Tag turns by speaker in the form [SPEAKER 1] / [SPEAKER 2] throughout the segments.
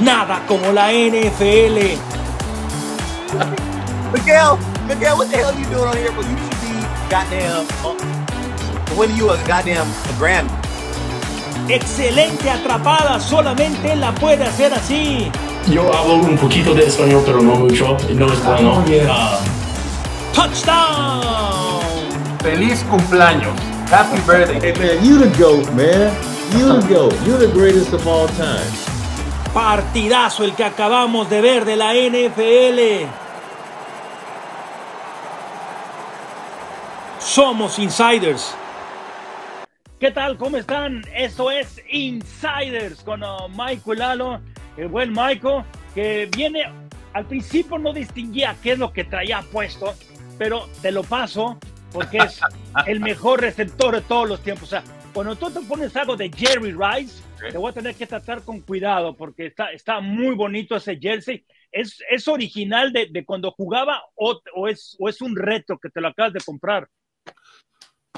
[SPEAKER 1] Nada como la NFL.
[SPEAKER 2] Miguel, Miguel, what the hell you doing on here? Well, you should be goddamn. Uh, when you a goddamn Grammy.
[SPEAKER 1] Excelente atrapada, solamente él la puede hacer así.
[SPEAKER 3] Yo hablo un poquito de español, pero no mucho. No es bueno. Ah,
[SPEAKER 1] Touchdown.
[SPEAKER 4] Feliz cumpleaños. Happy birthday.
[SPEAKER 5] Hey man, you the GOAT, man. You the GOAT. You're the greatest of all time.
[SPEAKER 1] Partidazo el que acabamos de ver de la NFL. Somos insiders. ¿Qué tal? ¿Cómo están? Esto es Insiders con uh, Michael Lalo, el buen Michael, que viene, al principio no distinguía qué es lo que traía puesto, pero te lo paso porque es el mejor receptor de todos los tiempos. O sea, cuando tú te pones algo de Jerry Rice, te voy a tener que tratar con cuidado porque está, está muy bonito ese jersey. ¿Es, es original de, de cuando jugaba o, o, es, o es un reto que te lo acabas de comprar?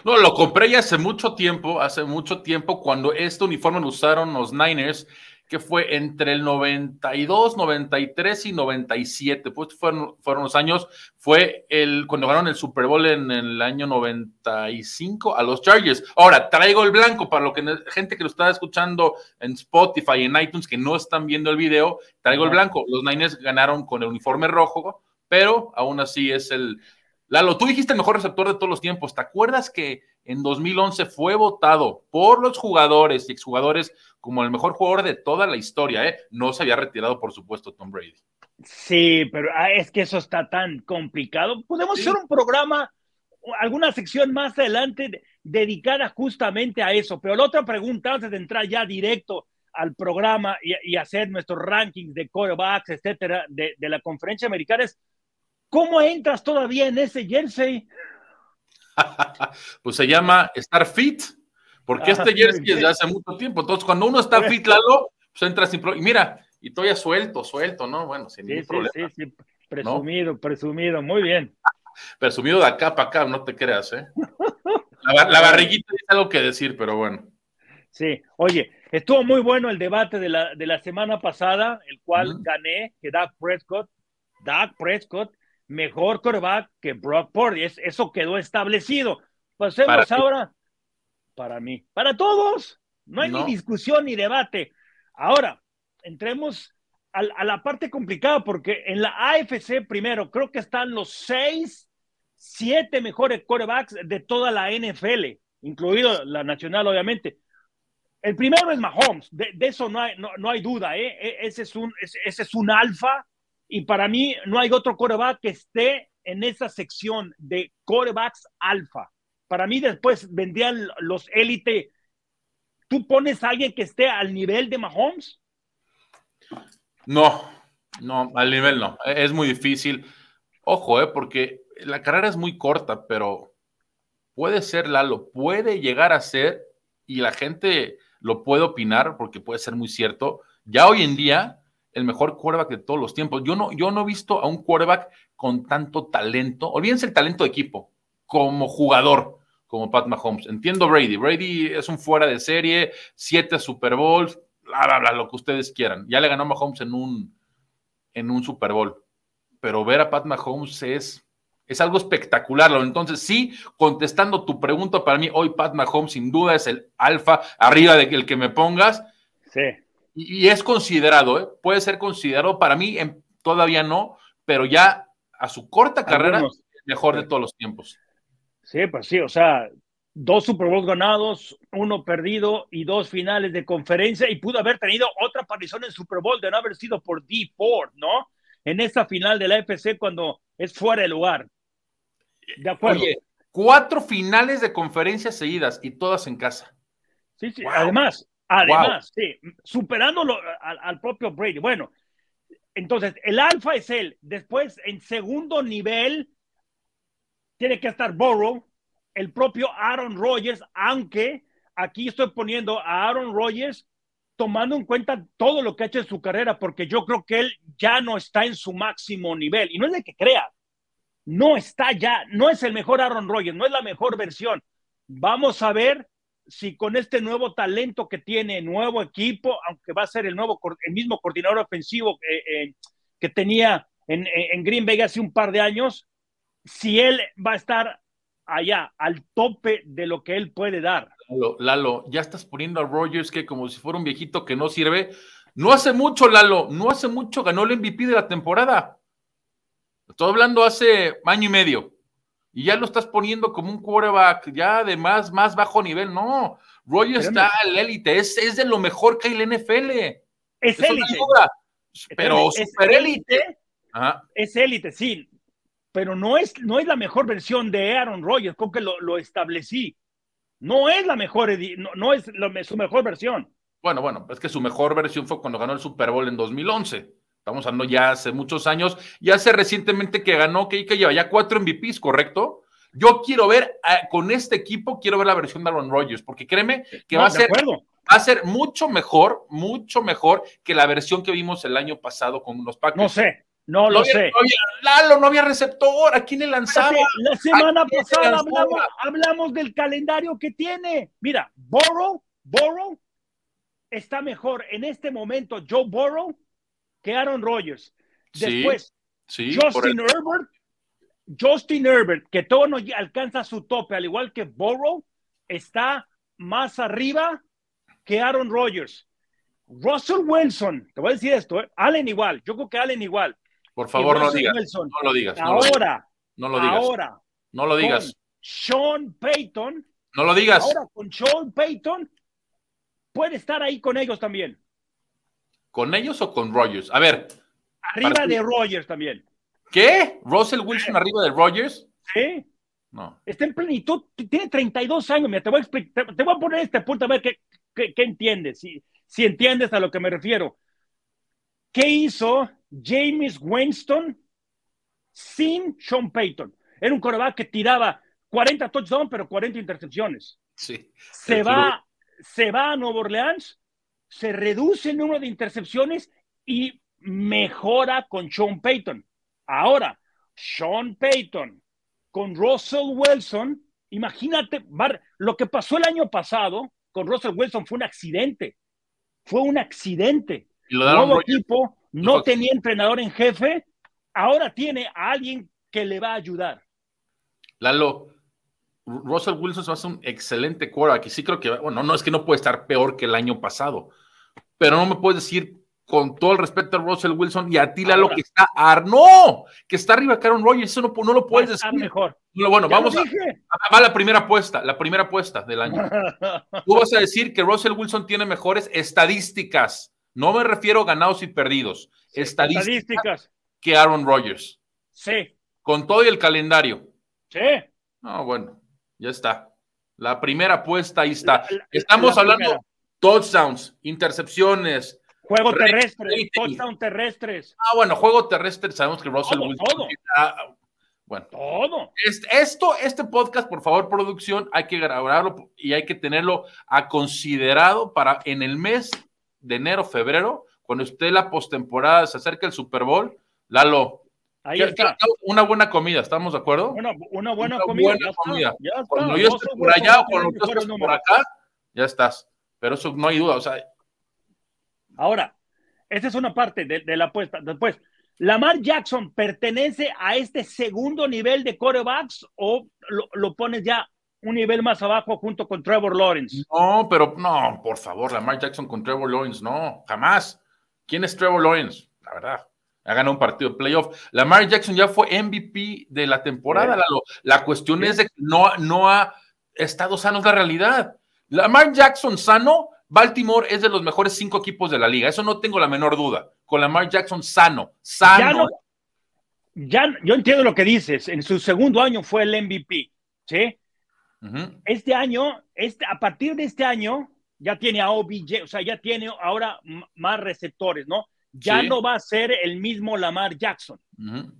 [SPEAKER 4] No, lo compré ya hace mucho tiempo, hace mucho tiempo, cuando este uniforme lo usaron los Niners, que fue entre el 92, 93 y 97. Pues fueron, fueron los años, fue el cuando ganaron el Super Bowl en el año 95 a los Chargers. Ahora, traigo el blanco para lo que gente que lo está escuchando en Spotify, en iTunes, que no están viendo el video, traigo el blanco. Los Niners ganaron con el uniforme rojo, pero aún así es el, Lalo, tú dijiste el mejor receptor de todos los tiempos. ¿Te acuerdas que en 2011 fue votado por los jugadores y exjugadores como el mejor jugador de toda la historia? ¿eh? No se había retirado, por supuesto, Tom Brady.
[SPEAKER 1] Sí, pero ah, es que eso está tan complicado. Podemos sí. hacer un programa, alguna sección más adelante de, dedicada justamente a eso. Pero la otra pregunta, antes de entrar ya directo al programa y, y hacer nuestros rankings de quarterbacks, etcétera, de, de la conferencia americana es ¿Cómo entras todavía en ese jersey?
[SPEAKER 4] pues se llama estar fit, porque este jersey es de hace mucho tiempo. Entonces, cuando uno está fit, Lalo, pues entra sin problema. Y mira, y todavía suelto, suelto, ¿no? Bueno, sin
[SPEAKER 1] sí,
[SPEAKER 4] ningún
[SPEAKER 1] sí,
[SPEAKER 4] problema.
[SPEAKER 1] Sí, sí, presumido, ¿no? presumido, muy bien.
[SPEAKER 4] Presumido de acá para acá, no te creas, ¿eh? La, la barriguita dice algo que decir, pero bueno.
[SPEAKER 1] Sí, oye, estuvo muy bueno el debate de la, de la semana pasada, el cual uh -huh. gané, que Dak Prescott, Dak Prescott mejor quarterback que Brock Purdy. Es, eso quedó establecido. Pasemos para ahora para mí, para todos. No hay no. ni discusión ni debate. Ahora, entremos a, a, la parte complicada porque en la AFC primero creo que están los seis, siete mejores quarterbacks de toda la NFL, incluido la nacional, obviamente. El primero es Mahomes, de, de eso no hay, no, no hay duda, ¿eh? ese, es un, ese, ese es un alfa, y para mí no hay otro coreback que esté en esa sección de corebacks alfa. Para mí después vendrían los élite. ¿Tú pones a alguien que esté al nivel de Mahomes?
[SPEAKER 4] No, no, al nivel no. Es muy difícil. Ojo, eh, porque la carrera es muy corta, pero puede ser Lalo, puede llegar a ser, y la gente lo puede opinar porque puede ser muy cierto. Ya hoy en día, el mejor quarterback de todos los tiempos. Yo no, yo no he visto a un quarterback con tanto talento, olvídense el talento de equipo, como jugador, como Pat Mahomes. Entiendo Brady. Brady es un fuera de serie, siete Super Bowls, bla, bla, bla, lo que ustedes quieran. Ya le ganó Mahomes en un, en un Super Bowl. Pero ver a Pat Mahomes es, es algo espectacular. Entonces, sí, contestando tu pregunta, para mí hoy Pat Mahomes sin duda es el alfa arriba de el que me pongas.
[SPEAKER 1] Sí
[SPEAKER 4] y es considerado, ¿eh? puede ser considerado, para mí en, todavía no, pero ya a su corta carrera, Algunos, mejor de todos los tiempos.
[SPEAKER 1] Sí, pues sí, o sea, dos Super Bowls ganados, uno perdido y dos finales de conferencia, y pudo haber tenido otra aparición en Super Bowl de no haber sido por D. Ford, ¿no? En esa final de la FC cuando es fuera de lugar. De acuerdo. Oye,
[SPEAKER 4] cuatro finales de conferencia seguidas y todas en casa.
[SPEAKER 1] Sí, sí, wow. además, Además, wow. sí, superándolo al, al, propio Brady. Bueno, entonces el alfa es él. Después, en segundo nivel, tiene que estar Burrow, el propio Aaron Rodgers, aunque aquí estoy poniendo a Aaron Rodgers tomando en cuenta todo lo que ha hecho en su carrera, porque yo creo que él ya no está en su máximo nivel. Y no es de que crea, no está ya, no es el mejor Aaron Rodgers, no es la mejor versión. Vamos a ver si con este nuevo talento que tiene, nuevo equipo, aunque va a ser el, nuevo, mismo coordinador ofensivo eh, eh, que tenía en, en, Green Bay hace un par de años, si él va a estar allá, al tope de lo que él puede dar.
[SPEAKER 4] Lalo, Lalo ya estás poniendo a Rogers que como si fuera un viejito que no sirve. No hace mucho, Lalo, no hace mucho ganó el MVP de la temporada. Estoy hablando hace año y medio y ya lo estás poniendo como un quarterback ya de más, más bajo nivel. No, Roger está al élite, es, es, de lo mejor que hay en la NFL.
[SPEAKER 1] Es élite.
[SPEAKER 4] Pero super élite.
[SPEAKER 1] Es élite, sí. Pero no es, no es la mejor versión de Aaron Rodgers, creo que lo, lo establecí. No es la mejor, no, no es su mejor versión.
[SPEAKER 4] Bueno, bueno, es que su mejor versión fue cuando ganó el Super Bowl en 2011. Estamos hablando ya hace muchos años, y hace recientemente que ganó, que, lleva ya cuatro MVPs, ¿correcto? Yo quiero ver eh, con este equipo, quiero ver la versión de Aaron Rodgers, porque créeme que va, a ser, va a ser mucho mejor, mucho mejor que la versión que vimos el año pasado con los Packers.
[SPEAKER 1] No sé, no lo sé.
[SPEAKER 4] Lalo, no había receptor, ¿a quién le lanzaba?
[SPEAKER 1] La semana pasada hablamos, hablamos, del calendario que tiene. Mira, Burrow, Burrow está mejor en este momento, Joe Burrow, que Aaron Rodgers. Después, Justin Herbert, Justin Herbert, que todo no alcanza su tope, al igual que Burrow, está más arriba que Aaron Rodgers. Russell Wilson, te voy a decir esto, ¿eh? Allen igual, yo creo que Allen igual.
[SPEAKER 4] Por favor, no, digas, no lo digas.
[SPEAKER 1] ahora,
[SPEAKER 4] no lo digas.
[SPEAKER 1] Ahora,
[SPEAKER 4] no lo digas.
[SPEAKER 1] Sean Payton.
[SPEAKER 4] No lo digas.
[SPEAKER 1] Ahora con Sean Payton puede estar ahí con ellos también.
[SPEAKER 4] ¿Con ellos o con Rogers? A ver.
[SPEAKER 1] Arriba de Rogers también.
[SPEAKER 4] ¿Qué? ¿Russell Wilson arriba de Rogers?
[SPEAKER 1] Sí.
[SPEAKER 4] No.
[SPEAKER 1] Está en plenitud, tiene 32 años. Mira, te, voy a te, voy a poner este punto a ver qué, qué, entiendes, si, si entiendes a lo que me refiero. ¿Qué hizo James Winston sin Sean Payton? Era un coreback que tiraba 40 touchdowns, pero 40 intercepciones.
[SPEAKER 4] Sí.
[SPEAKER 1] Se va, se va a Nueva Orleans se reduce el número de intercepciones y mejora con Sean Payton. Ahora, Sean Payton con Russell Wilson, imagínate, lo que pasó el año pasado con Russell Wilson fue un accidente. Fue un accidente.
[SPEAKER 4] Nuevo
[SPEAKER 1] equipo no tenía entrenador en jefe, ahora tiene a alguien que le va a ayudar.
[SPEAKER 4] Lalo, Russell Wilson va a ser un excelente quarterback y sí creo que, bueno, no es que no puede estar peor que el año pasado, pero no me puedes decir con todo el respeto a Russell Wilson y a ti lo que está no, que está arriba Karen Rogers, eso no, lo puedes decir.
[SPEAKER 1] mejor.
[SPEAKER 4] Bueno, vamos a, va la primera apuesta, la primera apuesta del año. Tú vas a decir que Russell Wilson tiene mejores estadísticas. No me refiero a ganados y perdidos. estadísticas, que Aaron Rodgers.
[SPEAKER 1] Sí.
[SPEAKER 4] Con todo y el calendario.
[SPEAKER 1] Sí.
[SPEAKER 4] No, bueno, ya está. La primera apuesta ahí está. Estamos hablando, touchdowns, intercepciones.
[SPEAKER 1] Juego terrestre, touchdown terrestres.
[SPEAKER 4] Ah, bueno, juego terrestre, sabemos que Russell
[SPEAKER 1] Wilson. Todo.
[SPEAKER 4] bueno,
[SPEAKER 1] todo.
[SPEAKER 4] esto, este podcast, por favor, producción, hay que grabarlo y hay que tenerlo a considerado para en el mes de enero, febrero, cuando esté la postemporada, se acerca el Super Bowl, Lalo.
[SPEAKER 1] Ahí está.
[SPEAKER 4] Una buena comida, ¿estamos de acuerdo?
[SPEAKER 1] Una, una buena comida.
[SPEAKER 4] Buena comida. Cuando yo esté por allá o cuando tú estés por acá, ya estás. Pero eso no hay duda, o sea.
[SPEAKER 1] Ahora, esa es una parte de, la apuesta. Después, ¿Lamar Jackson pertenece a este segundo nivel de corebacks o lo, pones ya un nivel más abajo junto con Trevor Lawrence?
[SPEAKER 4] No, pero no, por favor, Lamar Jackson con Trevor Lawrence, no, jamás. ¿Quién es Trevor Lawrence? La verdad. Ha ganado un partido de playoff. Lamar Jackson ya fue MVP de la temporada. La, la, cuestión es de que no, no ha estado sano, es la realidad. Lamar Jackson sano, Baltimore es de los mejores cinco equipos de la liga. Eso no tengo la menor duda. Con Lamar Jackson sano, sano.
[SPEAKER 1] Ya, yo entiendo lo que dices. En su segundo año fue el MVP, ¿sí? Este año, este, a partir de este año, ya tiene a OBJ, o sea, ya tiene ahora más receptores, ¿no? Ya no va a ser el mismo Lamar Jackson.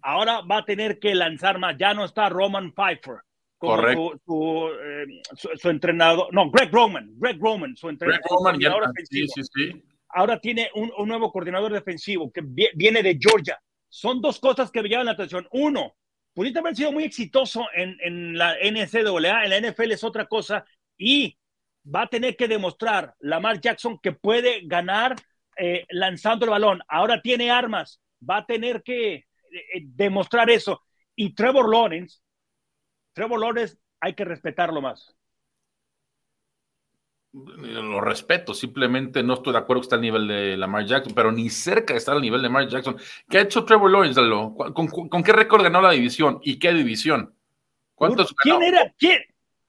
[SPEAKER 1] Ahora va a tener que lanzar más. Ya no está Roman Pfeiffer.
[SPEAKER 4] Correcto.
[SPEAKER 1] Eh, su, entrenador, no, Greg Roman, Greg Roman, su entrenador.
[SPEAKER 4] Greg Roman, sí, sí.
[SPEAKER 1] Ahora tiene un, nuevo coordinador defensivo que viene de Georgia. Son dos cosas que me llaman la atención. Uno, pudiste haber sido muy exitoso en, en la NCAA, en la NFL es otra cosa. Y va a tener que demostrar Lamar Jackson que puede ganar eh, lanzando el balón. Ahora tiene armas, va a tener que eh, eh, demostrar eso. Y Trevor Lawrence, Trevor Lawrence hay que respetarlo más.
[SPEAKER 4] Lo respeto, simplemente no estoy de acuerdo que está al nivel de Lamar Jackson, pero ni cerca de estar al nivel de Lamar Jackson. ¿Qué ha hecho Trevor Lawrence? ¿Con, qué récord ganó la división? ¿Y qué división?
[SPEAKER 1] ¿Cuántos ¿Quién era? ¿Quién?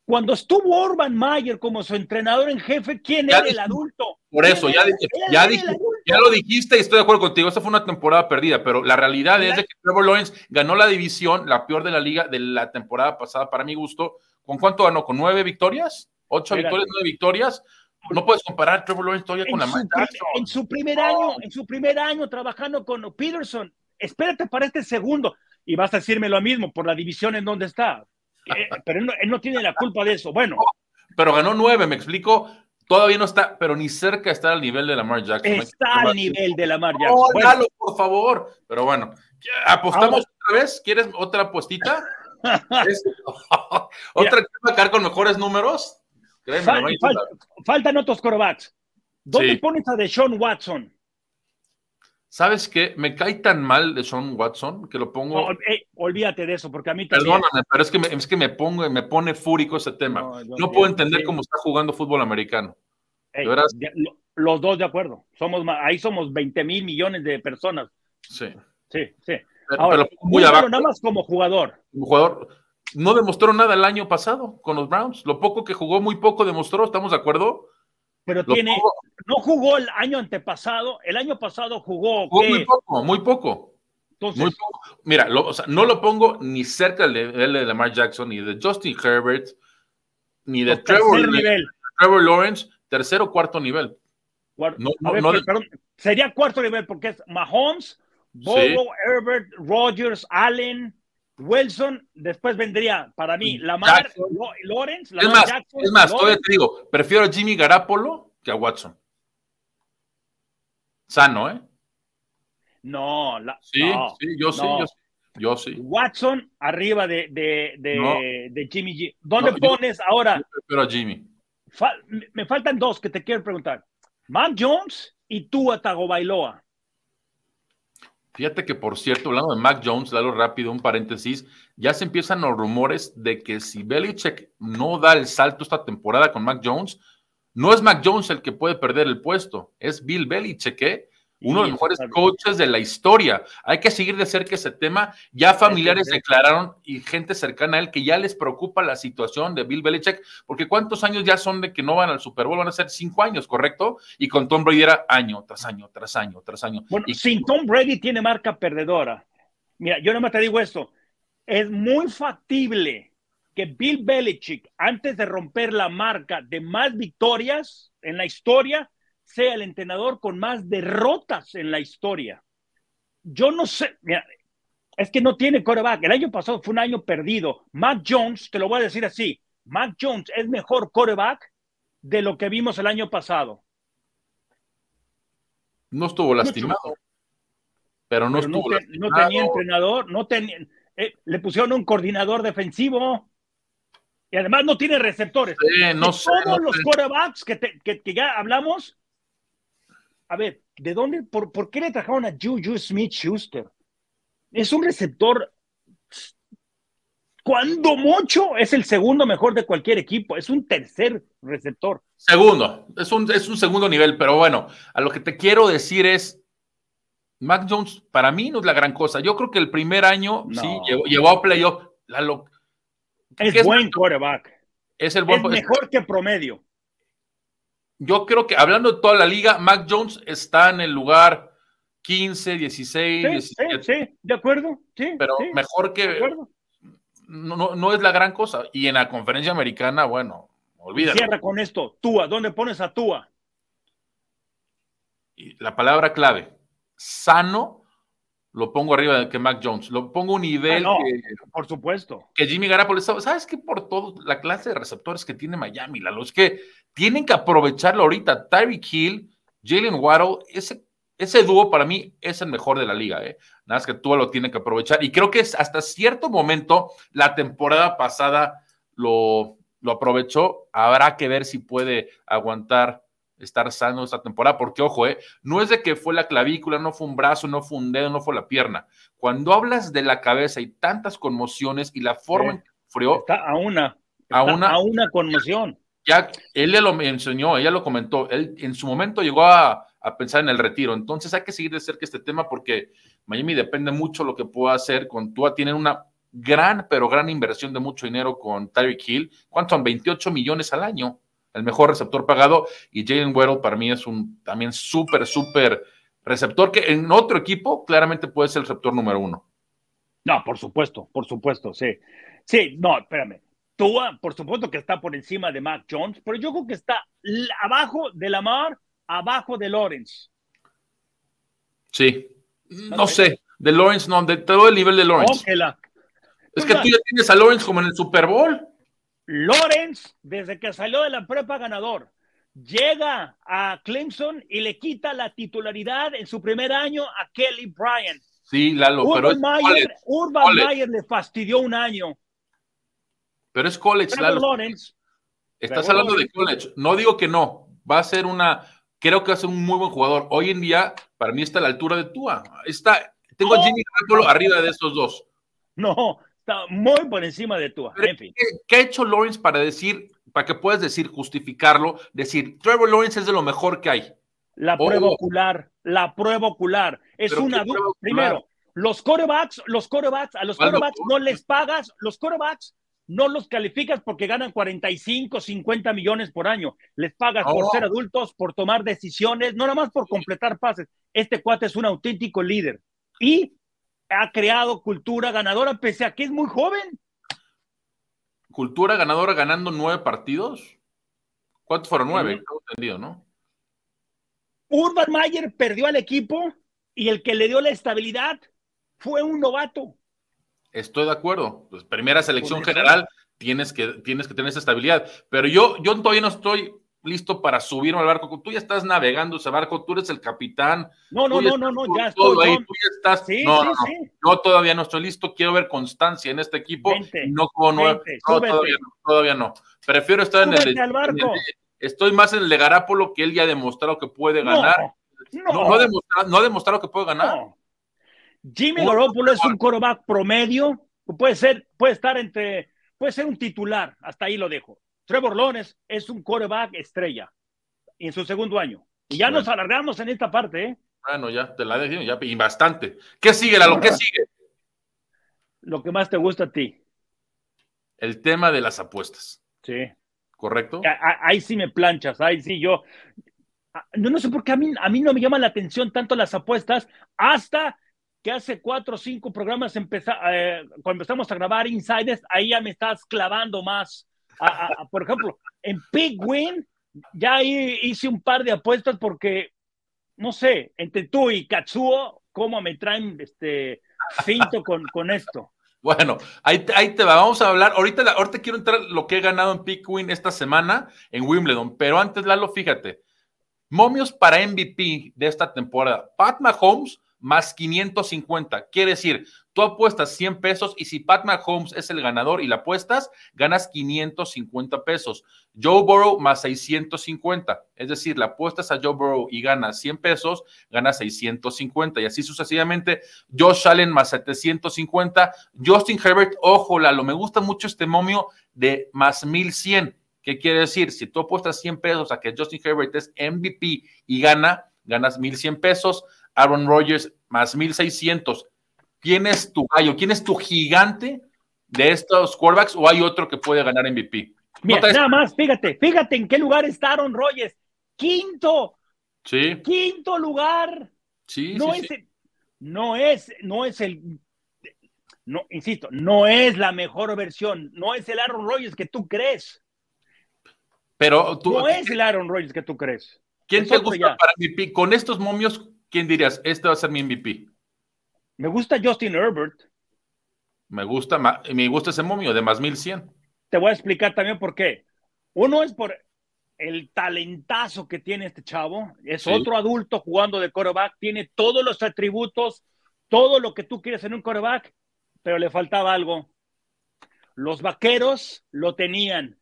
[SPEAKER 1] Cuando estuvo Orban Mayer como su entrenador en jefe, ¿quién era el adulto?
[SPEAKER 4] Por eso, ya, ya, ya, lo dijiste y estoy de acuerdo contigo. Esta fue una temporada perdida, pero la realidad es que Trevor Lawrence ganó la división, la peor de la liga de la temporada pasada, para mi gusto. ¿Con cuánto ganó? ¿Con nueve victorias? ¿Ocho victorias, nueve victorias? No puedes comparar Trevor Lawrence todavía con la
[SPEAKER 1] En su primer año, en su primer año trabajando con Peterson. Espérate para este segundo y vas a decirme lo mismo por la división en donde está. Eh, pero él no, tiene la culpa de eso. Bueno.
[SPEAKER 4] Pero ganó nueve, me explico. Todavía no está, pero ni cerca está al nivel de Lamar Jackson.
[SPEAKER 1] Está al nivel de Lamar Jackson.
[SPEAKER 4] por favor. Pero bueno, ¿apostamos otra vez? ¿Quieres otra apuestita? ¿Otra que va con mejores números?
[SPEAKER 1] faltan otros corebacks. ¿Dónde pones a Deshaun Watson?
[SPEAKER 4] ¿Sabes qué? Me cae tan mal de Sean Watson que lo pongo.
[SPEAKER 1] Eh, olvídate de eso, porque a mí también.
[SPEAKER 4] Perdóname, pero es que me, es que me pongo, me pone fúrico ese tema. No, puedo entender cómo está jugando fútbol americano.
[SPEAKER 1] los dos de acuerdo. Somos ahí somos 20 mil millones de personas.
[SPEAKER 4] Sí.
[SPEAKER 1] Sí, sí.
[SPEAKER 4] Ahora, muy abajo.
[SPEAKER 1] nada más como jugador.
[SPEAKER 4] Como jugador. No demostró nada el año pasado con los Browns. Lo poco que jugó, muy poco demostró. ¿Estamos de acuerdo?
[SPEAKER 1] Pero tiene, no jugó el año antepasado, el año pasado jugó.
[SPEAKER 4] muy poco, muy poco. Entonces, Mira, no lo pongo ni cerca del de, de Lamar Jackson, ni de Justin Herbert, ni de Trevor,
[SPEAKER 1] nivel.
[SPEAKER 4] Trevor Lawrence, tercero o cuarto nivel.
[SPEAKER 1] sería cuarto nivel porque es Mahomes, Bobo, Herbert, Rogers, Allen, Wilson, después vendría para mí Lamar, Lawrence,
[SPEAKER 4] Lamar es más, Jackson. Es más, todavía te digo, prefiero a Jimmy Garapolo que a Watson. Sano, ¿eh?
[SPEAKER 1] No, la,
[SPEAKER 4] sí, sí, yo sí, yo sí,
[SPEAKER 1] Watson arriba de, de, de, de Jimmy G. ¿Dónde pones ahora? Yo
[SPEAKER 4] prefiero a Jimmy.
[SPEAKER 1] me faltan dos que te quiero preguntar. Matt Jones y tú, Atago Bailoa.
[SPEAKER 4] Fíjate que, por cierto, hablando de Mac Jones, dalo rápido, un paréntesis, ya se empiezan los rumores de que si Belichick no da el salto esta temporada con Mac Jones, no es Mac Jones el que puede perder el puesto, es Bill Belichick, ¿eh? Uno de los mejores coaches de la historia. Hay que seguir de cerca ese tema. Ya familiares declararon y gente cercana a él que ya les preocupa la situación de Bill Belichick, porque cuántos años ya son de que no van al Super Bowl, van a ser cinco años, ¿correcto? Y con Tom Brady era año tras año, tras año, tras año.
[SPEAKER 1] Bueno,
[SPEAKER 4] y
[SPEAKER 1] sin Tom Brady tiene marca perdedora. Mira, yo no me te digo esto. Es muy factible que Bill Belichick, antes de romper la marca de más victorias en la historia, sea el entrenador con más derrotas en la historia. Yo no sé, mira, es que no tiene coreback. El año pasado fue un año perdido. Mac Jones, te lo voy a decir así, Mac Jones es mejor coreback de lo que vimos el año pasado.
[SPEAKER 4] No estuvo lastimado. Pero no estuvo
[SPEAKER 1] no, tenía entrenador, no tenía, eh, le pusieron un coordinador defensivo. Y además no tiene receptores.
[SPEAKER 4] no
[SPEAKER 1] todos los corebacks que, que ya hablamos, a ver, ¿de dónde, por, por qué le trajeron a Juju Smith Schuster? Es un receptor, cuando mucho, es el segundo mejor de cualquier equipo, es un tercer receptor.
[SPEAKER 4] Segundo, es un, es un segundo nivel, pero bueno, a lo que te quiero decir es, Mac Jones para mí no es la gran cosa. Yo creo que el primer año sí llevó, a playoff.
[SPEAKER 1] es, buen quarterback.
[SPEAKER 4] Es el buen,
[SPEAKER 1] es mejor que promedio
[SPEAKER 4] yo creo que hablando de toda la liga, Mac Jones está en el lugar 15, 16, sí, 17.
[SPEAKER 1] Sí, de acuerdo. Sí,
[SPEAKER 4] pero mejor que. No, no, es la gran cosa. Y en la conferencia americana, bueno, olvídalo.
[SPEAKER 1] Cierra con esto. Túa, ¿dónde pones a Túa?
[SPEAKER 4] Y la palabra clave: sano. Lo pongo arriba de que Mac Jones. Lo pongo un nivel
[SPEAKER 1] ah, que, por supuesto.
[SPEAKER 4] Que Jimmy Garapolo. ¿Sabes qué? Por todo, la clase de receptores que tiene Miami, la los que tienen que aprovecharlo ahorita. Tyreek Hill, Jalen Waddle, ese, ese dúo para mí es el mejor de la liga. ¿eh? Nada más que tú lo tiene que aprovechar. Y creo que es hasta cierto momento la temporada pasada lo, lo aprovechó. Habrá que ver si puede aguantar estar sano esta temporada, porque ojo, eh, no es de que fue la clavícula, no fue un brazo, no fue un dedo, no fue la pierna. Cuando hablas de la cabeza y tantas conmociones y la forma en que sufrió.
[SPEAKER 1] Está a una.
[SPEAKER 4] A una-
[SPEAKER 1] a una conmoción.
[SPEAKER 4] ya él le lo enseñó, ella lo comentó, él en su momento llegó a, a pensar en el retiro, entonces hay que seguir de cerca este tema porque Miami depende mucho lo que pueda hacer con Tua, tienen una gran, pero gran inversión de mucho dinero con Tyreek Hill, ¿cuánto son? 28 millones al año, el mejor receptor pagado, y Jalen Waddle para mí es un también súper, súper receptor que en otro equipo claramente puede ser el receptor número uno.
[SPEAKER 1] No, por supuesto, por supuesto, sí. Sí, no, espérame. Tua, por supuesto que está por encima de Mac Jones, pero yo creo que está abajo de Lamar, abajo de Lawrence.
[SPEAKER 4] Sí, no sé, de Lawrence, no, de todo el nivel de Lawrence. Es que tú ya tienes a Lawrence como en el Super Bowl.
[SPEAKER 1] Lawrence, desde que salió de la prepa ganador, llega a Clemson y le quita la titularidad en su primer año a Kelly Bryant.
[SPEAKER 4] Sí, Lalo, pero es
[SPEAKER 1] Urban Meyer,
[SPEAKER 4] college.
[SPEAKER 1] Urban
[SPEAKER 4] college.
[SPEAKER 1] Meyer le fastidió un año.
[SPEAKER 4] Pero es college,
[SPEAKER 1] Trevor
[SPEAKER 4] Lalo.
[SPEAKER 1] Lawrence,
[SPEAKER 4] Estás
[SPEAKER 1] Trevor
[SPEAKER 4] hablando de college. No digo que no. Va a ser una. Creo que va a ser un muy buen jugador. Hoy en día, para mí está a la altura de Tua. Está. Tengo a. Jimmy Garoppolo arriba de estos dos.
[SPEAKER 1] no, está muy por encima de Tua. En fin.
[SPEAKER 4] ¿Qué, ha hecho Lawrence para decir, para que puedas decir, justificarlo, decir, Trevor Lawrence es de lo mejor que hay?
[SPEAKER 1] La
[SPEAKER 4] Oh.
[SPEAKER 1] prueba ocular, la prueba ocular. Es
[SPEAKER 4] ¿Pero
[SPEAKER 1] una
[SPEAKER 4] qué prueba
[SPEAKER 1] du-
[SPEAKER 4] ocular?
[SPEAKER 1] Primero, los corebacks, los corebacks, a los
[SPEAKER 4] ¿Cuál
[SPEAKER 1] corebacks no les pagas, los corebacks no los calificas porque ganan 45, 50 millones por año. Les pagas por
[SPEAKER 4] Oh.
[SPEAKER 1] ser adultos, por tomar decisiones, no nada más por completar pases. Este cuate es un auténtico líder y ha creado cultura ganadora pese a que es muy joven.
[SPEAKER 4] Cultura ganadora ganando nueve partidos. ¿Cuántos fueron? Nueve, tengo entendido, ¿no?
[SPEAKER 1] Urban Mayer perdió al equipo y el que le dio la estabilidad fue un novato.
[SPEAKER 4] Estoy de acuerdo. Pues primera selección general, tienes que, tienes que tener esa estabilidad. Pero yo, yo todavía no estoy listo para subirme al barco. Tú ya estás navegando ese barco, tú eres el capitán.
[SPEAKER 1] No, no, no, no, no, ya estoy.
[SPEAKER 4] ahí, tú ya estás.
[SPEAKER 1] Sí,
[SPEAKER 4] no,
[SPEAKER 1] sí,
[SPEAKER 4] no, no.
[SPEAKER 1] sí.
[SPEAKER 4] Yo todavía no estoy listo. Quiero ver constancia en este equipo.
[SPEAKER 1] Vente,
[SPEAKER 4] no nueve.
[SPEAKER 1] vente,
[SPEAKER 4] No, todavía no, todavía no. Prefiero estar en el,
[SPEAKER 1] al barco.
[SPEAKER 4] en el- Estoy más en el de Garapolo que él ya ha demostrado que puede ganar.
[SPEAKER 1] No,
[SPEAKER 4] No,
[SPEAKER 1] no,
[SPEAKER 4] no ha demostrado, no ha demostrado que puede ganar.
[SPEAKER 1] no. Jimmy
[SPEAKER 4] No,
[SPEAKER 1] Garoppolo es un quarterback promedio, puede ser, puede estar entre, puede ser un titular, hasta ahí lo dejo. Trevor Lawrence es un quarterback estrella en su segundo año. Y ya
[SPEAKER 4] Bueno.
[SPEAKER 1] nos alargamos en esta parte, ¿eh?
[SPEAKER 4] Bueno, ya te la dejé, ya, y bastante. ¿Qué sigue, Lalo? ¿Qué sigue?
[SPEAKER 1] Lo que más te gusta a ti.
[SPEAKER 4] El tema de las apuestas,
[SPEAKER 1] Sí.
[SPEAKER 4] ¿correcto?
[SPEAKER 1] Ahí sí me planchas, ahí sí yo. a- No, no sé por qué a mí, a mí no me llaman la atención tanto las apuestas hasta que hace cuatro o cinco programas empeza- eh, cuando empezamos a grabar Insiders, ahí ya me estás clavando más. Por ejemplo, en Big Win, ya ahí hice un par de apuestas porque, no sé, entre tú y Katsuo, cómo me traen este finto con, con esto.
[SPEAKER 4] Bueno, ahí, ahí te va. Vamos a hablar. Ahorita, ahorita quiero entrar lo que he ganado en Pick Win esta semana en Wimbledon. Pero antes, Lalo, fíjate. Momios para MVP de esta temporada. Pat Mahomes más 550. Quiere decir, tú apuestas 100 pesos y si Pat Mahomes es el ganador y la apuestas, ganas 550 pesos. Joe Burrow más 650. Es decir, la apuestas a Joe Burrow y ganas 100 pesos, ganas 650 y así sucesivamente. Josh Allen más 750. Justin Herbert, ojo, Lalo, me gusta mucho este momio de más 1100. ¿Qué quiere decir? Si tú apuestas 100 pesos a que Justin Herbert es MVP y gana, ganas 1100 pesos. Aaron Rodgers más 1600. ¿Quién es tu gallo? ¿Quién es tu gigante de estos quarterbacks o hay otro que puede ganar MVP?
[SPEAKER 1] Mira, nada más, fíjate, fíjate en qué lugar está Aaron Rodgers. Quinto,
[SPEAKER 4] Sí,
[SPEAKER 1] quinto lugar.
[SPEAKER 4] sí,
[SPEAKER 1] no
[SPEAKER 4] sí,
[SPEAKER 1] es,
[SPEAKER 4] sí.
[SPEAKER 1] no es, no es el, no, insisto, no es la mejor versión, no es el Aaron Rodgers que tú crees,
[SPEAKER 4] Pero tú,
[SPEAKER 1] no es el Aaron Rodgers que tú crees.
[SPEAKER 4] ¿quién
[SPEAKER 1] es
[SPEAKER 4] te gusta
[SPEAKER 1] ya.
[SPEAKER 4] para MVP? Con estos momios, ¿quién dirías? Este va a ser mi MVP.
[SPEAKER 1] Me gusta Justin Herbert.
[SPEAKER 4] Me gusta, me gusta ese momio de más 1100.
[SPEAKER 1] Te voy a explicar también por qué. Uno es por el talentazo que tiene este chavo. Es
[SPEAKER 4] Sí.
[SPEAKER 1] otro adulto jugando de quarterback. Tiene todos los atributos, todo lo que tú quieres en un quarterback, pero le faltaba algo. Los vaqueros lo tenían.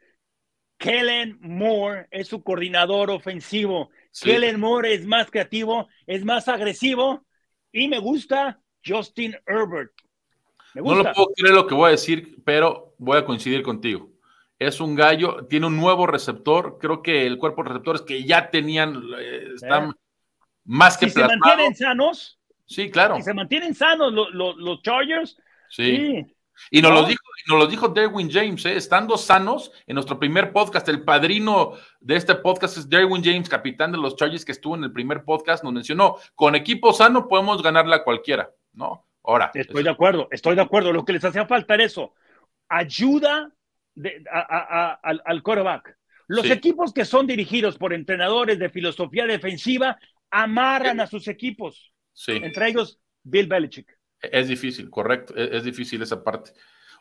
[SPEAKER 1] Kellen Moore es su coordinador ofensivo.
[SPEAKER 4] Sí.
[SPEAKER 1] Kellen Moore es más creativo, es más agresivo y me gusta Justin Herbert. Me
[SPEAKER 4] No lo puedo creer lo que voy a decir, pero voy a coincidir contigo. Es un gallo, tiene un nuevo receptor. Creo que el cuerpo de receptores que ya tenían eh, están
[SPEAKER 1] Eh.
[SPEAKER 4] más que
[SPEAKER 1] si se mantienen sanos,
[SPEAKER 4] Sí, claro.
[SPEAKER 1] si se mantienen sanos los, los, los Chargers,
[SPEAKER 4] Sí.
[SPEAKER 1] sí.
[SPEAKER 4] Y nos,
[SPEAKER 1] ¿No?
[SPEAKER 4] lo dijo, y nos lo dijo Derwin James, ¿eh? estando sanos en nuestro primer podcast. El padrino de este podcast es Derwin James, capitán de los Chargers, que estuvo en el primer podcast. Nos mencionó: con equipo sano podemos ganarle a cualquiera, ¿no? Ahora,
[SPEAKER 1] Estoy de acuerdo, estoy de acuerdo. Lo que les hacía falta era eso. Ayuda de- a- a- a- al, al quarterback. Los
[SPEAKER 4] Sí.
[SPEAKER 1] equipos que son dirigidos por entrenadores de filosofía defensiva amarran a sus equipos,
[SPEAKER 4] sí.
[SPEAKER 1] entre ellos Bill Belichick.
[SPEAKER 4] Es difícil, correcto. Es, es difícil esa parte.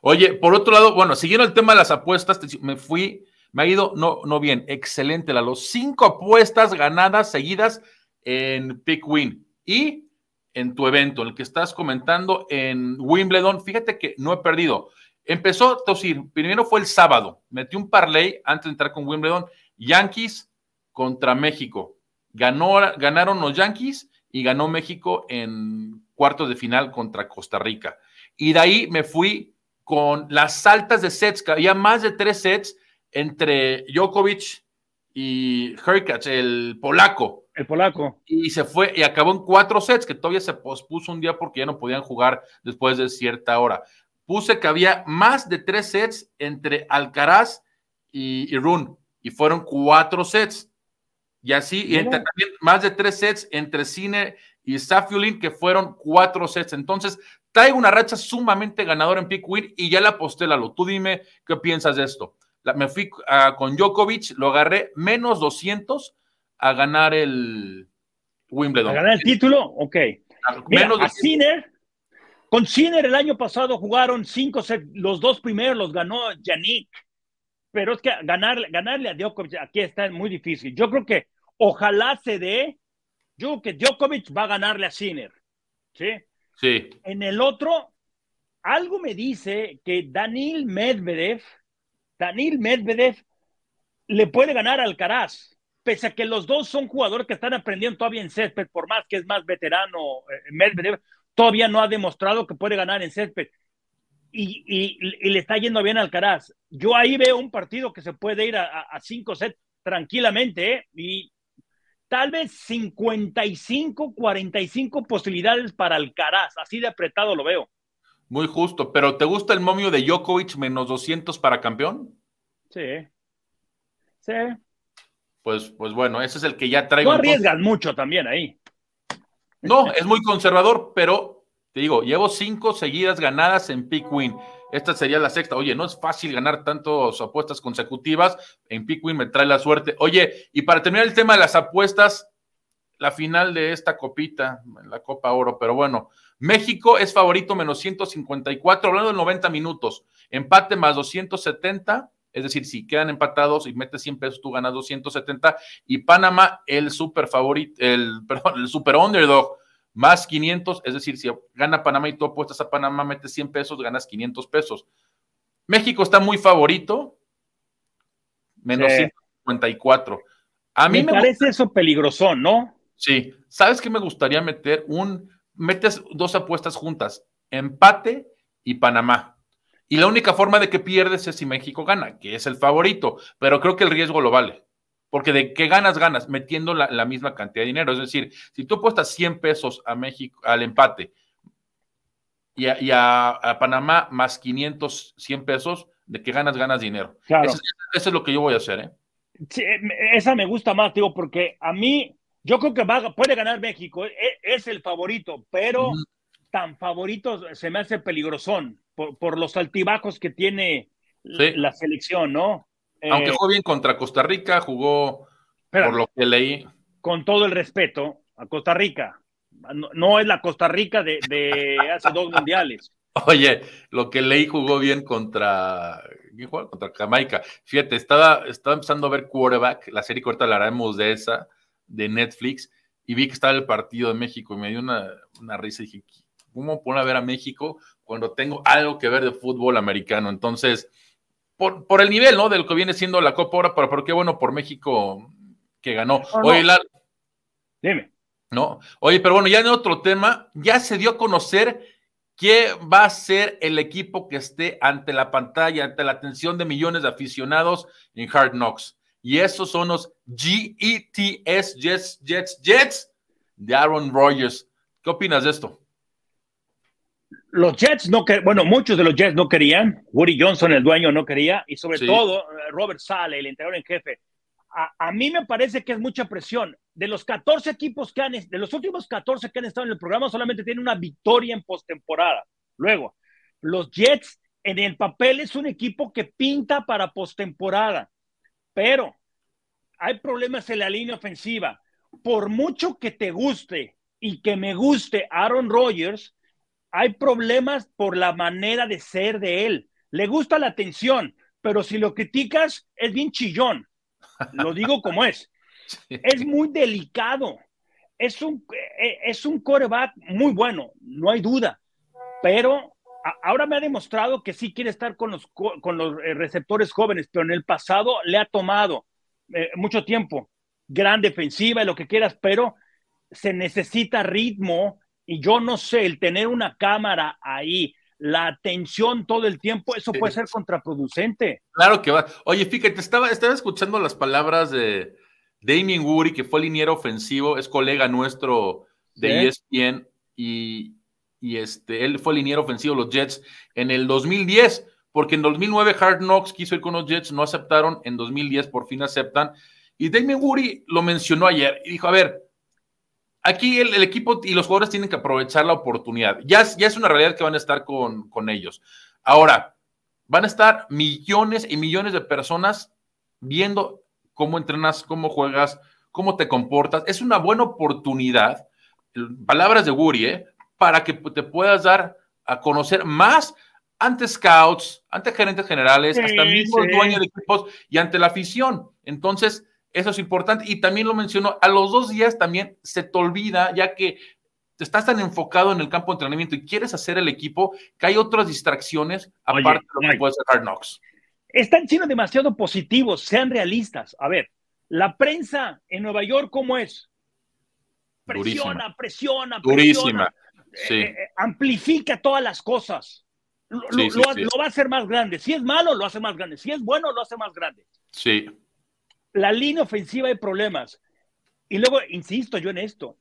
[SPEAKER 4] Oye, por otro lado, bueno, siguiendo el tema de las apuestas, me fui, me ha ido no, no bien, excelente, la los cinco apuestas ganadas seguidas en Pick Win y en tu evento, el que estás comentando en Wimbledon. Fíjate que no he perdido. Empezó, Tosir, primero fue el sábado, metí un parlay antes de entrar con Wimbledon, Yankees contra México. Ganó, ganaron los Yankees y ganó México en cuartos de final contra Costa Rica. Y de ahí me fui con las altas de sets, que había más de tres sets entre Djokovic y Hurkacz, el polaco.
[SPEAKER 1] El polaco.
[SPEAKER 4] Y se fue y acabó en cuatro sets, que todavía se pospuso un día porque ya no podían jugar después de cierta hora. Puse que había más de tres sets entre Alcaraz y, y Rune, y fueron cuatro sets. Y así, y entre- también más de tres sets entre Cine y Safiulin, que fueron cuatro sets. Entonces, traigo una racha sumamente ganadora en Pick Win y ya la aposté, Lalo. Tú dime qué piensas de esto. La- me fui ah, con Djokovic, lo agarré menos 200 a ganar el Wimbledon.
[SPEAKER 1] ¿A ganar el título? Ok. Mira,
[SPEAKER 4] menos
[SPEAKER 1] a
[SPEAKER 4] 200.
[SPEAKER 1] Sinner, con Sinner el año pasado jugaron cinco sets, los dos primeros los ganó Yannick, pero es que ganarle, ganarle a Djokovic aquí está muy difícil. Yo creo que ojalá se dé, yo creo que Djokovic va a ganarle a Sinner, ¿sí?
[SPEAKER 4] Sí,
[SPEAKER 1] En el otro, algo me dice que Daniel Medvedev, Daniel Medvedev le puede ganar a Alcaraz, pese a que los dos son jugadores que están aprendiendo todavía en césped, por más que es más veterano eh, Medvedev, todavía no ha demostrado que puede ganar en césped. Y, y- le está yendo bien a Alcaraz. Yo ahí veo un partido que se puede ir a, a- a cinco sets tranquilamente, ¿eh? Y tal vez 55, 45 posibilidades para Alcaraz. Así de apretado lo veo.
[SPEAKER 4] Muy justo. Pero ¿te gusta el momio de Djokovic menos 200 para campeón?
[SPEAKER 1] Sí. Sí.
[SPEAKER 4] Pues, pues bueno, ese es el que ya traigo.
[SPEAKER 1] No
[SPEAKER 4] entonces.
[SPEAKER 1] arriesgas mucho también ahí.
[SPEAKER 4] No, es muy conservador, pero te digo, llevo cinco seguidas ganadas en Pick Win. Esta sería la sexta. Oye, no es fácil ganar tantas apuestas consecutivas. En Pick Win me trae la suerte. Oye, y para terminar el tema de las apuestas, la final de esta copita, la Copa Oro, pero bueno, México es favorito menos 154, hablando de 90 minutos. Empate más 270, es decir, si quedan empatados y metes 100 pesos, tú ganas 270. Y Panamá, el super favorito, el, perdón, el super underdog, más 500, es decir, si gana Panamá y tú apuestas a Panamá, metes 100 pesos, ganas 500 pesos. México está muy favorito, menos
[SPEAKER 1] Sí.
[SPEAKER 4] 154. A mí
[SPEAKER 1] me,
[SPEAKER 4] me,
[SPEAKER 1] parece eso peligrosón, ¿no?
[SPEAKER 4] Sí, ¿sabes qué me gustaría meter? Un, metes dos apuestas juntas, empate y Panamá. Y la única forma de que pierdes es si México gana, que es el favorito, pero creo que el riesgo lo vale. Porque de que ganas, ganas, metiendo la, la misma cantidad de dinero. Es decir, si tú apuestas 100 pesos a México, al empate, y a, y a- a Panamá más 500, 100 pesos, de que ganas, ganas dinero.
[SPEAKER 1] Claro.
[SPEAKER 4] Eso, eso es lo que yo voy a hacer, ¿eh?
[SPEAKER 1] Sí, esa me gusta más, digo, porque a mí, yo creo que va, puede ganar México, e- es, el favorito, pero tan favorito se me hace peligrosón por, por los altibajos que tiene
[SPEAKER 4] Sí.
[SPEAKER 1] la selección, ¿no?
[SPEAKER 4] Aunque
[SPEAKER 1] Eh,
[SPEAKER 4] jugó bien contra Costa Rica, jugó, por lo que leí,
[SPEAKER 1] con todo el respeto a Costa Rica, no, no es la Costa Rica de, de hace dos mundiales.
[SPEAKER 4] Oye, lo que leí jugó bien contra. ¿Quién jugó? Contra Jamaica. Fíjate, estaba, estaba empezando a ver quarterback, la serie que ahorita hablaremos de esa, de Netflix, y vi que estaba el partido de México y me dio una, una risa y dije, ¿cómo poner a ver a México cuando tengo algo que ver de fútbol americano? Entonces, por, por el nivel, ¿no? De lo que viene siendo la Copa ahora, pero, pero qué bueno por México que ganó.
[SPEAKER 1] No.
[SPEAKER 4] Oye, la-
[SPEAKER 1] Dime.
[SPEAKER 4] ¿no? Oye, pero bueno, ya en otro tema, ya se dio a conocer qué va a ser el equipo que esté ante la pantalla, ante la atención de millones de aficionados en Hard Knocks. Y esos son los GETS Jets, Jets, Jets de Aaron Rodgers. ¿Qué opinas de esto?
[SPEAKER 1] Los Jets no querían, bueno, muchos de los Jets no querían. Woody Johnson, el dueño, no quería. Y sobre
[SPEAKER 4] Sí.
[SPEAKER 1] todo, eh, Robert Sale, el entrenador en jefe. A, a mí me parece que es mucha presión. De los 14 equipos que han, de los últimos 14 que han estado en el programa, solamente tiene una victoria en postemporada. Luego, los Jets en el papel es un equipo que pinta para postemporada, pero hay problemas en la línea ofensiva. Por mucho que te guste y que me guste Aaron Rodgers, hay problemas por la manera de ser de él. Le gusta la atención, pero si lo criticas, es bien chillón. Lo digo como es. Es muy delicado. Es un, eh, es un coreback muy bueno, no hay duda. Pero ahora me ha demostrado que sí quiere estar con los, co- con los eh, receptores jóvenes, pero en el pasado le ha tomado eh, mucho tiempo. Gran defensiva y lo que quieras, pero se necesita ritmo y yo no sé, el tener una cámara ahí, la atención todo el tiempo, eso puede ser contraproducente.
[SPEAKER 4] Claro que va. Oye, fíjate, estaba, estaba escuchando las palabras de Damien Woody, que fue liniero ofensivo, es colega nuestro de
[SPEAKER 1] Sí.
[SPEAKER 4] ESPN y, y este, él fue liniero ofensivo de los Jets en el 2010, porque en 2009 Hard Knocks quiso ir con los Jets, no aceptaron, en 2010 por fin aceptan. Y Damien Woody lo mencionó ayer y dijo, a ver, aquí el, equipo y los jugadores tienen que aprovechar la oportunidad. Ya, es- ya es una realidad que van a estar con, con ellos. Ahora, van a estar millones y millones de personas viendo cómo entrenas, cómo juegas, cómo te comportas. Es una buena oportunidad, palabras de Woody, ¿eh? Para que te puedas dar a conocer más ante scouts, ante gerentes generales,
[SPEAKER 1] Sí,
[SPEAKER 4] hasta mismo
[SPEAKER 1] sí.
[SPEAKER 4] dueños de equipos y ante la afición. Entonces, eso es importante. Y también lo mencionó, a los dos días también se te olvida, ya que te estás tan enfocado en el campo de entrenamiento y quieres hacer el equipo, que hay otras distracciones
[SPEAKER 1] Oye,
[SPEAKER 4] aparte de lo que puede ser Hard Knocks.
[SPEAKER 1] Están siendo demasiado positivos, sean realistas. A ver, la prensa en Nueva York, ¿cómo es? Presiona, presiona,
[SPEAKER 4] Durísima. Sí.
[SPEAKER 1] eh, eh, amplifica todas las cosas. Lo,
[SPEAKER 4] Sí,
[SPEAKER 1] lo-
[SPEAKER 4] sí,
[SPEAKER 1] lo-
[SPEAKER 4] sí.
[SPEAKER 1] lo va a hacer más grande. Si es malo, lo hace más grande. Si es bueno, lo hace más grande.
[SPEAKER 4] Sí.
[SPEAKER 1] La línea ofensiva hay problemas. Y luego, insisto yo en esto,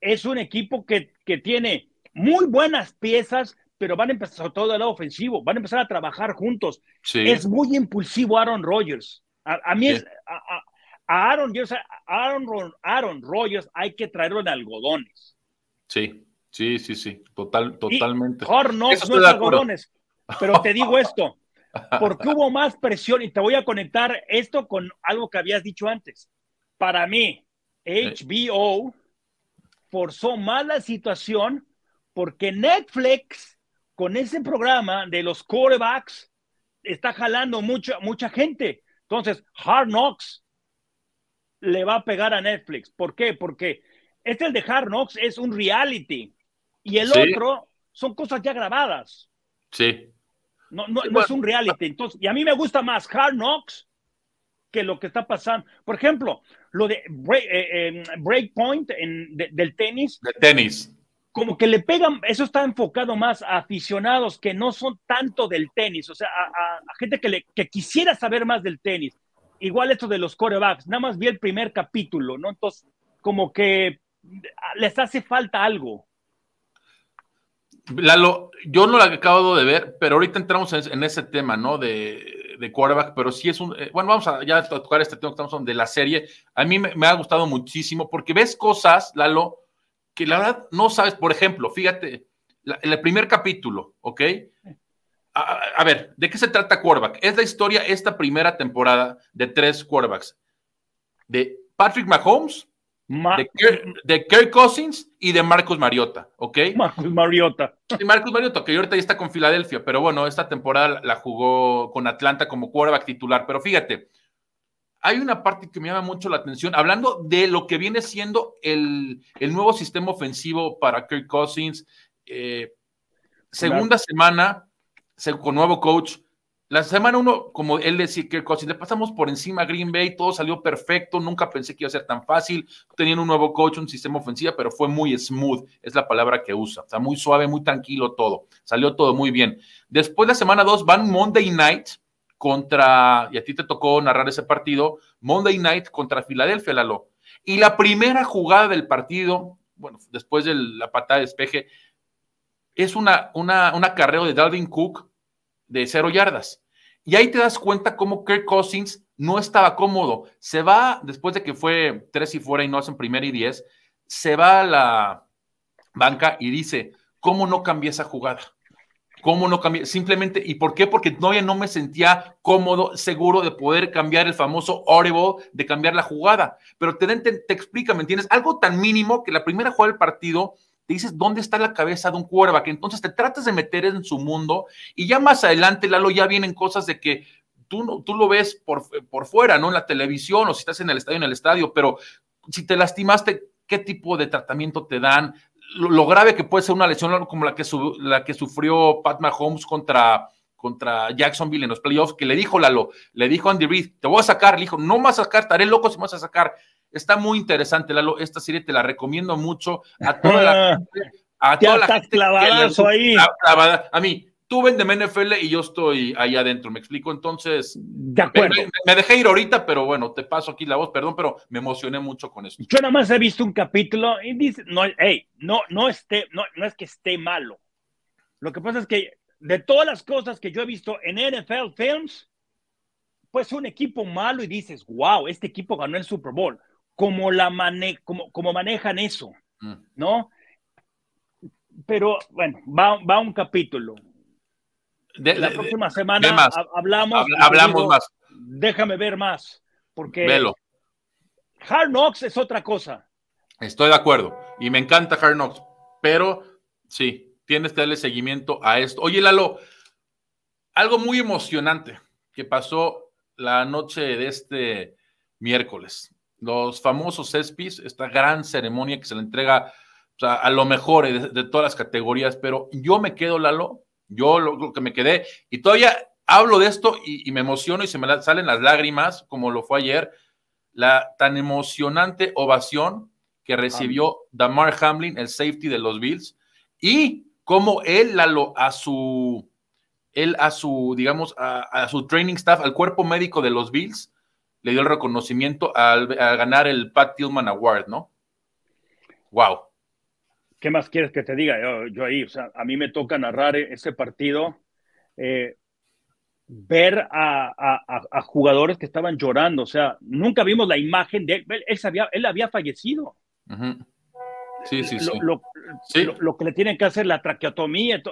[SPEAKER 1] es un equipo que, que tiene muy buenas piezas, pero van a empezar, sobre todo del lado ofensivo, van a empezar a trabajar juntos.
[SPEAKER 4] Sí.
[SPEAKER 1] Es muy impulsivo Aaron Rodgers. A, a mí
[SPEAKER 4] Sí.
[SPEAKER 1] es, a, a- Aaron, yo, Aaron Rodgers hay que traerlo en algodones.
[SPEAKER 4] Sí. Sí, sí, sí. Total,
[SPEAKER 1] Y
[SPEAKER 4] totalmente.
[SPEAKER 1] Hard Knocks
[SPEAKER 4] Eso
[SPEAKER 1] no
[SPEAKER 4] estoy
[SPEAKER 1] es
[SPEAKER 4] de acuerdo.
[SPEAKER 1] algodones. Pero te digo esto, porque hubo más presión y te voy a conectar esto con algo que habías dicho antes. Para mí, HBO forzó más la situación porque Netflix, con ese programa de los quarterbacks, está jalando mucha, mucha gente. Entonces, Hard Knocks le va a pegar a Netflix. ¿Por qué? Porque este el de Hard Knocks es un reality y el
[SPEAKER 4] Sí.
[SPEAKER 1] otro son cosas ya grabadas.
[SPEAKER 4] Sí.
[SPEAKER 1] No, no,
[SPEAKER 4] Sí,
[SPEAKER 1] no
[SPEAKER 4] bueno.
[SPEAKER 1] es un reality. Entonces, y a mí me gusta más Hard Knocks que lo que está pasando. Por ejemplo, lo de break, eh, eh, Breakpoint de- del tenis,
[SPEAKER 4] De tenis.
[SPEAKER 1] como que le pegan, eso está enfocado más a aficionados que no son tanto del tenis, o sea, a, a- a gente que, le, que quisiera saber más del tenis. Igual esto de los corebacks, nada más vi el primer capítulo, ¿no? Entonces, como que les hace falta algo.
[SPEAKER 4] Lalo, yo no la acabo de ver, pero ahorita entramos en, ese tema, ¿no? De, de quarterback, pero sí es un. eh, bueno, vamos a ya tocar este tema que estamos de la serie. A mí me, ha gustado muchísimo porque ves cosas, Lalo, que la verdad no sabes. Por ejemplo, fíjate, la- el primer capítulo, ¿ok? A- a ver, ¿de qué se trata quarterback? Es la historia, esta primera temporada de tres quarterbacks: de Patrick Mahomes,
[SPEAKER 1] Ma-
[SPEAKER 4] de, Kirk- de Kirk Cousins y de Marcus Mariota, ¿ok?
[SPEAKER 1] Marcus Mariota.
[SPEAKER 4] Sí, Marcus Mariota, que ahorita ya está con Filadelfia, pero bueno, esta temporada la jugó con Atlanta como quarterback titular. Pero fíjate, hay una parte que me llama mucho la atención, hablando de lo que viene siendo el, el nuevo sistema ofensivo para Kirk Cousins. eh, segunda semana se- con nuevo coach, la semana uno, como él decía, que le pasamos por encima a Green Bay, todo salió perfecto, nunca pensé que iba a ser tan fácil, tenían un nuevo coach, un sistema ofensivo, pero fue muy smooth, es la palabra que usa, o sea, muy suave, muy tranquilo todo, salió todo muy bien. Después de la semana dos van Monday Night contra, y a ti te tocó narrar ese partido, Monday Night contra Filadelfia, Lalo. Y la primera jugada del partido, bueno, después de la patada de despeje, es una, una, un acarreo de Dalvin Cook de cero yardas. Y ahí te das cuenta cómo Kirk Cousins no estaba cómodo. Se va, después de que fue tres y fuera y no hacen primera y diez, se va a la banca y dice, ¿cómo no cambié esa jugada? ¿Cómo no cambié? Simplemente, ¿y por qué? Porque todavía no me sentía cómodo, seguro de poder cambiar el famoso audible, de cambiar la jugada. Pero te, te, te explica, ¿me entiendes? Algo tan mínimo que la primera jugada del partido te dices dónde está la cabeza de un quarterback, entonces te tratas de meter en su mundo y ya más adelante, Lalo, ya vienen cosas de que tú, no, tú lo ves por, por fuera, ¿no? En la televisión o si estás en el estadio, en el estadio, pero si te lastimaste, ¿qué tipo de tratamiento te dan? Lo, grave que puede ser una lesión como la que, la que sufrió Pat Mahomes contra, contra Jacksonville en los playoffs, que le dijo Lalo, le dijo Andy Reid, te voy a sacar, le dijo, no me vas a sacar, estaré loco si me vas a sacar. Está muy interesante, Lalo. Esta serie te la recomiendo mucho a toda la
[SPEAKER 1] A toda la gente ahí.
[SPEAKER 4] A, mí, tú vendeme NFL y yo estoy ahí adentro, ¿me explico? Entonces,
[SPEAKER 1] de acuerdo.
[SPEAKER 4] Me, dejé ir ahorita, pero bueno, te paso aquí la voz, perdón, pero me emocioné mucho con esto.
[SPEAKER 1] Yo nada más he visto un capítulo y dice, no, hey, no, no, esté, no, no es que esté malo. Lo que pasa es que de todas las cosas que yo he visto en NFL Films, pues un equipo malo y dices, wow, este equipo ganó el Super Bowl cómo, la mane cómo, cómo manejan eso, mm. ¿no? Pero bueno, va, va un capítulo.
[SPEAKER 4] De,
[SPEAKER 1] la próxima semana hablamos.
[SPEAKER 4] hablamos más.
[SPEAKER 1] Déjame ver más, porque Hard Knocks es otra cosa.
[SPEAKER 4] Estoy de acuerdo y me encanta Hard Knocks, pero sí, tienes que darle seguimiento a esto. Oye, Lalo, algo muy emocionante que pasó la noche de este miércoles los famosos ESPYs, esta gran ceremonia que se le entrega a lo mejor de, todas las categorías, pero yo me quedo, Lalo, yo lo, que me quedé, y todavía hablo de esto y, me emociono y se me salen las lágrimas, como lo fue ayer, la tan emocionante ovación que recibió Damar Hamlin, el safety de los Bills, y cómo él, Lalo, a su, él a su, digamos, a su training staff, al cuerpo médico de los Bills, le dio el reconocimiento al, ganar el Pat Tillman Award, ¿no? Wow.
[SPEAKER 1] ¿Qué más quieres que te diga? Yo, ahí, o sea, a mí me toca narrar ese partido, eh, ver a, jugadores que estaban llorando, o sea, nunca vimos la imagen de él, él, sabía, él había fallecido.
[SPEAKER 4] Sí, sí, sí.
[SPEAKER 1] Lo, Lo, que le tienen que hacer, la traqueotomía,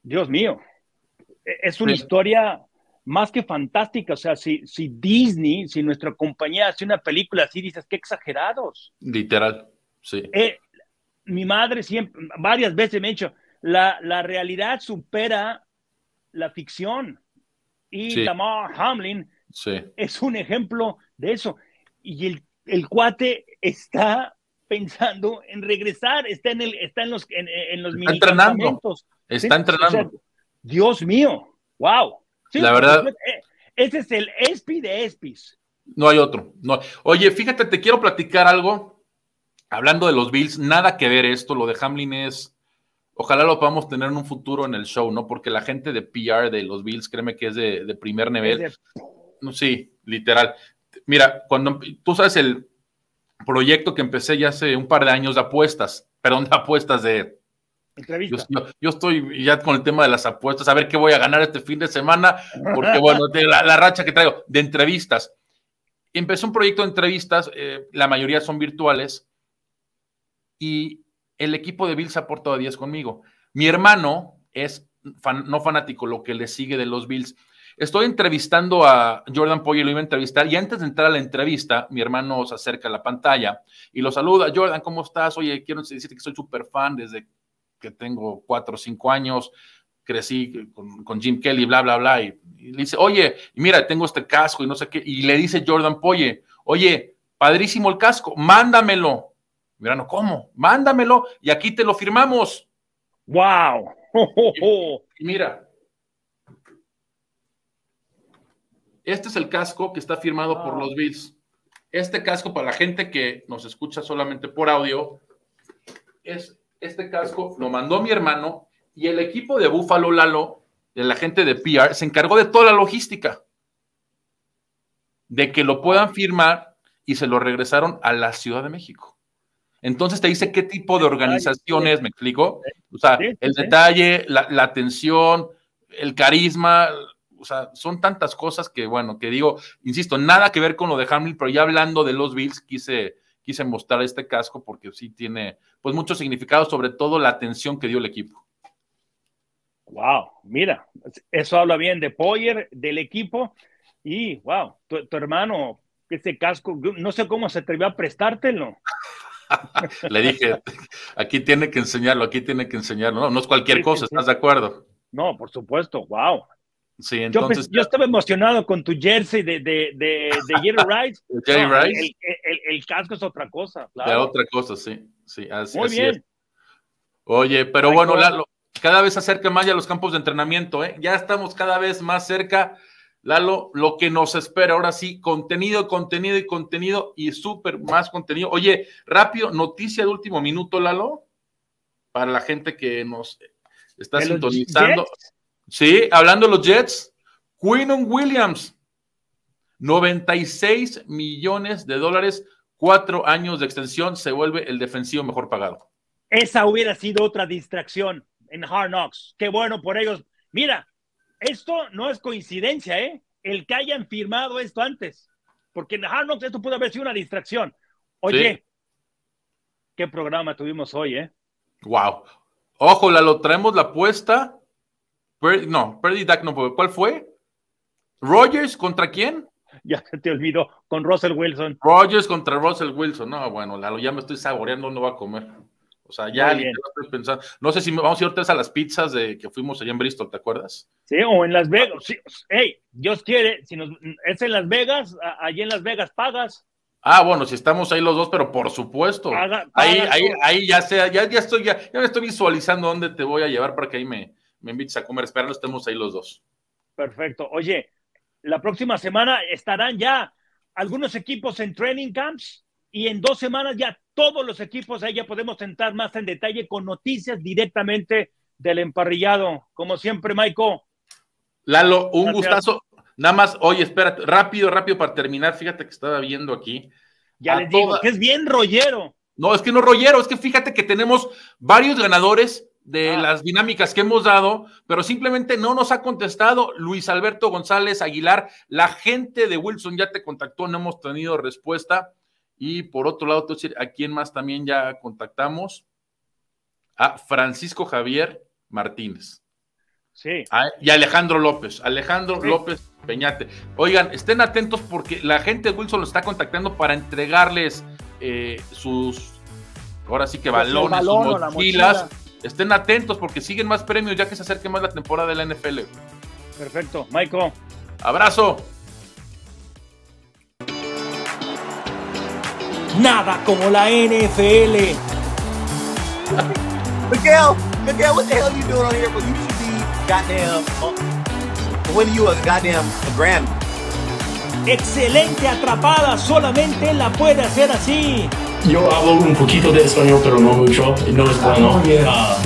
[SPEAKER 1] Dios mío, e, es una historia más que fantástica. O sea, si, si Disney, si nuestra compañía hace una película así, dices, qué exagerados.
[SPEAKER 4] Literal, sí.
[SPEAKER 1] Eh, mi madre siempre, varias veces me ha dicho, la, la realidad supera la ficción. Y Tamar Hamlin es un ejemplo de eso. Y el, el, cuate está pensando en regresar, está en, el, está en los, en, los
[SPEAKER 4] está entrenando. Está entrenando.
[SPEAKER 1] Dios mío, wow
[SPEAKER 4] la verdad.
[SPEAKER 1] Eh, ese es el ESPI de ESPIs.
[SPEAKER 4] No hay otro. No. Oye, fíjate, te quiero platicar algo. Hablando de los Bills, nada que ver esto. Lo de Hamlin es. Ojalá lo podamos tener en un futuro en el show, ¿no? Porque la gente de PR de los Bills, créeme que es de, primer nivel. No, sí, literal. Mira, cuando tú sabes el proyecto que empecé ya hace un par de años de apuestas, perdón, de apuestas de, yo, estoy ya con el tema de las apuestas, a ver qué voy a ganar este fin de semana, porque bueno, de la, racha que traigo de entrevistas. Empecé un proyecto de entrevistas, eh, la mayoría son virtuales, y el equipo de Bills ha aportado 10 conmigo. Mi hermano es no fanático, lo que le sigue de los Bills. Estoy entrevistando a Jordan Poyer, lo iba a entrevistar, y antes de entrar a la entrevista, mi hermano se acerca a la pantalla y lo saluda. Jordan, ¿cómo estás? Oye, quiero decirte que soy súper fan desde que tengo cuatro o cinco años, crecí con, Jim Kelly, bla, bla, bla, y, le dice, oye, mira, tengo este casco y no sé qué, y le dice Jordan Poye, oye, padrísimo el casco, mándamelo. Mirano, ¿cómo? Mándamelo y aquí te lo firmamos.
[SPEAKER 1] ¡Wow!
[SPEAKER 4] Y, mira, Este es el casco que está firmado por los Bills. Este casco, para la gente que nos escucha solamente por audio, es este casco lo mandó mi hermano y el equipo de Buffalo Lalo, de la gente de PR, se encargó de toda la logística de que lo puedan firmar y se lo regresaron a la Ciudad de México. Entonces te dice qué tipo de organizaciones, ¿me explico? O sea, el detalle, la, la atención, el carisma, o sea, son tantas cosas que, bueno, que digo, insisto, nada que ver con lo de Hamlin, pero ya hablando de los Bills, quise, quise mostrar este casco porque sí tiene, pues, mucho significado, sobre todo la atención que dio el equipo.
[SPEAKER 1] Wow, mira, eso habla bien de Poyer, del equipo y wow, tu, tu hermano, ese casco, no sé cómo se atrevió a prestártelo.
[SPEAKER 4] Le dije, aquí tiene que enseñarlo, aquí tiene que enseñarlo. No, no es cualquier
[SPEAKER 1] Sí,
[SPEAKER 4] cosa,
[SPEAKER 1] sí.
[SPEAKER 4] ¿estás de acuerdo?
[SPEAKER 1] No, por supuesto, wow.
[SPEAKER 4] Sí,
[SPEAKER 1] Yo,
[SPEAKER 4] entonces.
[SPEAKER 1] yo estaba emocionado con tu jersey de, de, de, de Jerry Rice.
[SPEAKER 4] Jerry
[SPEAKER 1] No,
[SPEAKER 4] Rice.
[SPEAKER 1] El, el- el casco es otra cosa,
[SPEAKER 4] La
[SPEAKER 1] claro.
[SPEAKER 4] otra cosa, sí. sí así,
[SPEAKER 1] Muy
[SPEAKER 4] así
[SPEAKER 1] bien.
[SPEAKER 4] es. Oye, pero
[SPEAKER 1] Ay,
[SPEAKER 4] bueno. Lalo, cada vez se acerca más ya los campos de entrenamiento, ¿eh? Ya estamos cada vez más cerca. Lalo, lo que nos espera ahora sí, contenido, contenido y contenido y súper más contenido. Oye, rápido, noticia de último minuto, Lalo, para la gente que nos está
[SPEAKER 1] ¿De
[SPEAKER 4] sintonizando.
[SPEAKER 1] Jets?
[SPEAKER 4] Sí, hablando de los Jets, Quinnon Williams, 96 millones de dólares, cuatro años de extensión, se vuelve el defensivo mejor pagado.
[SPEAKER 1] Esa hubiera sido otra distracción en Hard Knocks. Qué bueno por ellos. Mira, esto no es coincidencia, ¿eh? El que hayan firmado esto antes. Porque en Hard Knocks esto pudo haber sido una distracción. Oye,
[SPEAKER 4] Sí.
[SPEAKER 1] qué programa tuvimos hoy, ¿eh?
[SPEAKER 4] Wow. Ojo, Lalo, traemos la apuesta. Per- no, Purdy Dak no fue. ¿Cuál fue? Rogers contra quién?
[SPEAKER 1] Ya se te olvidó, con Russell Wilson.
[SPEAKER 4] Rogers contra Russell Wilson. No, bueno, Lalo, ya me estoy saboreando, no va a comer. O sea, ya estoy pensando. No sé si me- vamos a ir vez a las pizzas de que fuimos allá en Bristol, ¿te acuerdas?
[SPEAKER 1] Sí, o en Las Vegas. Sí, hey, Dios quiere, si nos, es en Las Vegas, allí en Las Vegas pagas.
[SPEAKER 4] Ah, bueno, si estamos ahí los dos, pero por supuesto.
[SPEAKER 1] Paga-
[SPEAKER 4] ahí,
[SPEAKER 1] paga
[SPEAKER 4] ahí, ahí ya sea, ya, ya estoy, ya, ya me estoy visualizando dónde te voy a llevar para que ahí me, me invites a comer. Espero estemos ahí los dos.
[SPEAKER 1] Perfecto. Oye, la próxima semana estarán ya algunos equipos en training camps y en dos semanas ya todos los equipos ahí ya podemos entrar más en detalle con noticias directamente del emparrillado. Como siempre, Maiko.
[SPEAKER 4] Lalo, un
[SPEAKER 1] Gracias.
[SPEAKER 4] gustazo. Nada más, oye, espérate, rápido, rápido para terminar. Fíjate que estaba viendo aquí.
[SPEAKER 1] Ya les digo que es bien rollero.
[SPEAKER 4] No, es que no rollero, es que fíjate que tenemos varios ganadores de
[SPEAKER 1] Ah.
[SPEAKER 4] las dinámicas que hemos dado, pero simplemente no nos ha contestado Luis Alberto González Aguilar. La gente de Wilson ya te contactó, no hemos tenido respuesta. Y por otro lado, a ¿a quién más también ya contactamos? A Francisco Javier Martínez.
[SPEAKER 1] Sí.
[SPEAKER 4] Ah, y Alejandro López, Alejandro
[SPEAKER 1] Sí.
[SPEAKER 4] López Peñate. Oigan, estén atentos porque la gente de Wilson lo está contactando para entregarles eh, sus, ahora sí que
[SPEAKER 1] Pues
[SPEAKER 4] balones,
[SPEAKER 1] balón
[SPEAKER 4] sus
[SPEAKER 1] la
[SPEAKER 4] mochilas. Estén atentos porque siguen más premios ya que se acerque más la temporada de la NFL.
[SPEAKER 1] Perfecto. Maiko.
[SPEAKER 4] Abrazo.
[SPEAKER 6] Nada como la NFL.
[SPEAKER 2] Miguel, Miguel, what the hell you doing on here? Well, you should be goddamn uh, winning you a goddamn a Grammy.
[SPEAKER 6] Excelente atrapada, solamente la puede hacer así.
[SPEAKER 3] Yo hablo un poquito de español, pero no mucho. No es bueno. Ah,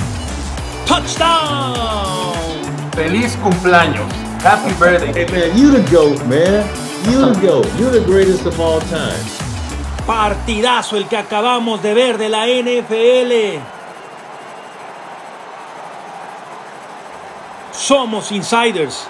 [SPEAKER 6] Touchdown.
[SPEAKER 7] Feliz cumpleaños. Happy birthday.
[SPEAKER 5] Hey man, you the GOAT, man. You the GOAT. You're the greatest of all time.
[SPEAKER 6] Partidazo el que acabamos de ver de la NFL. Somos insiders.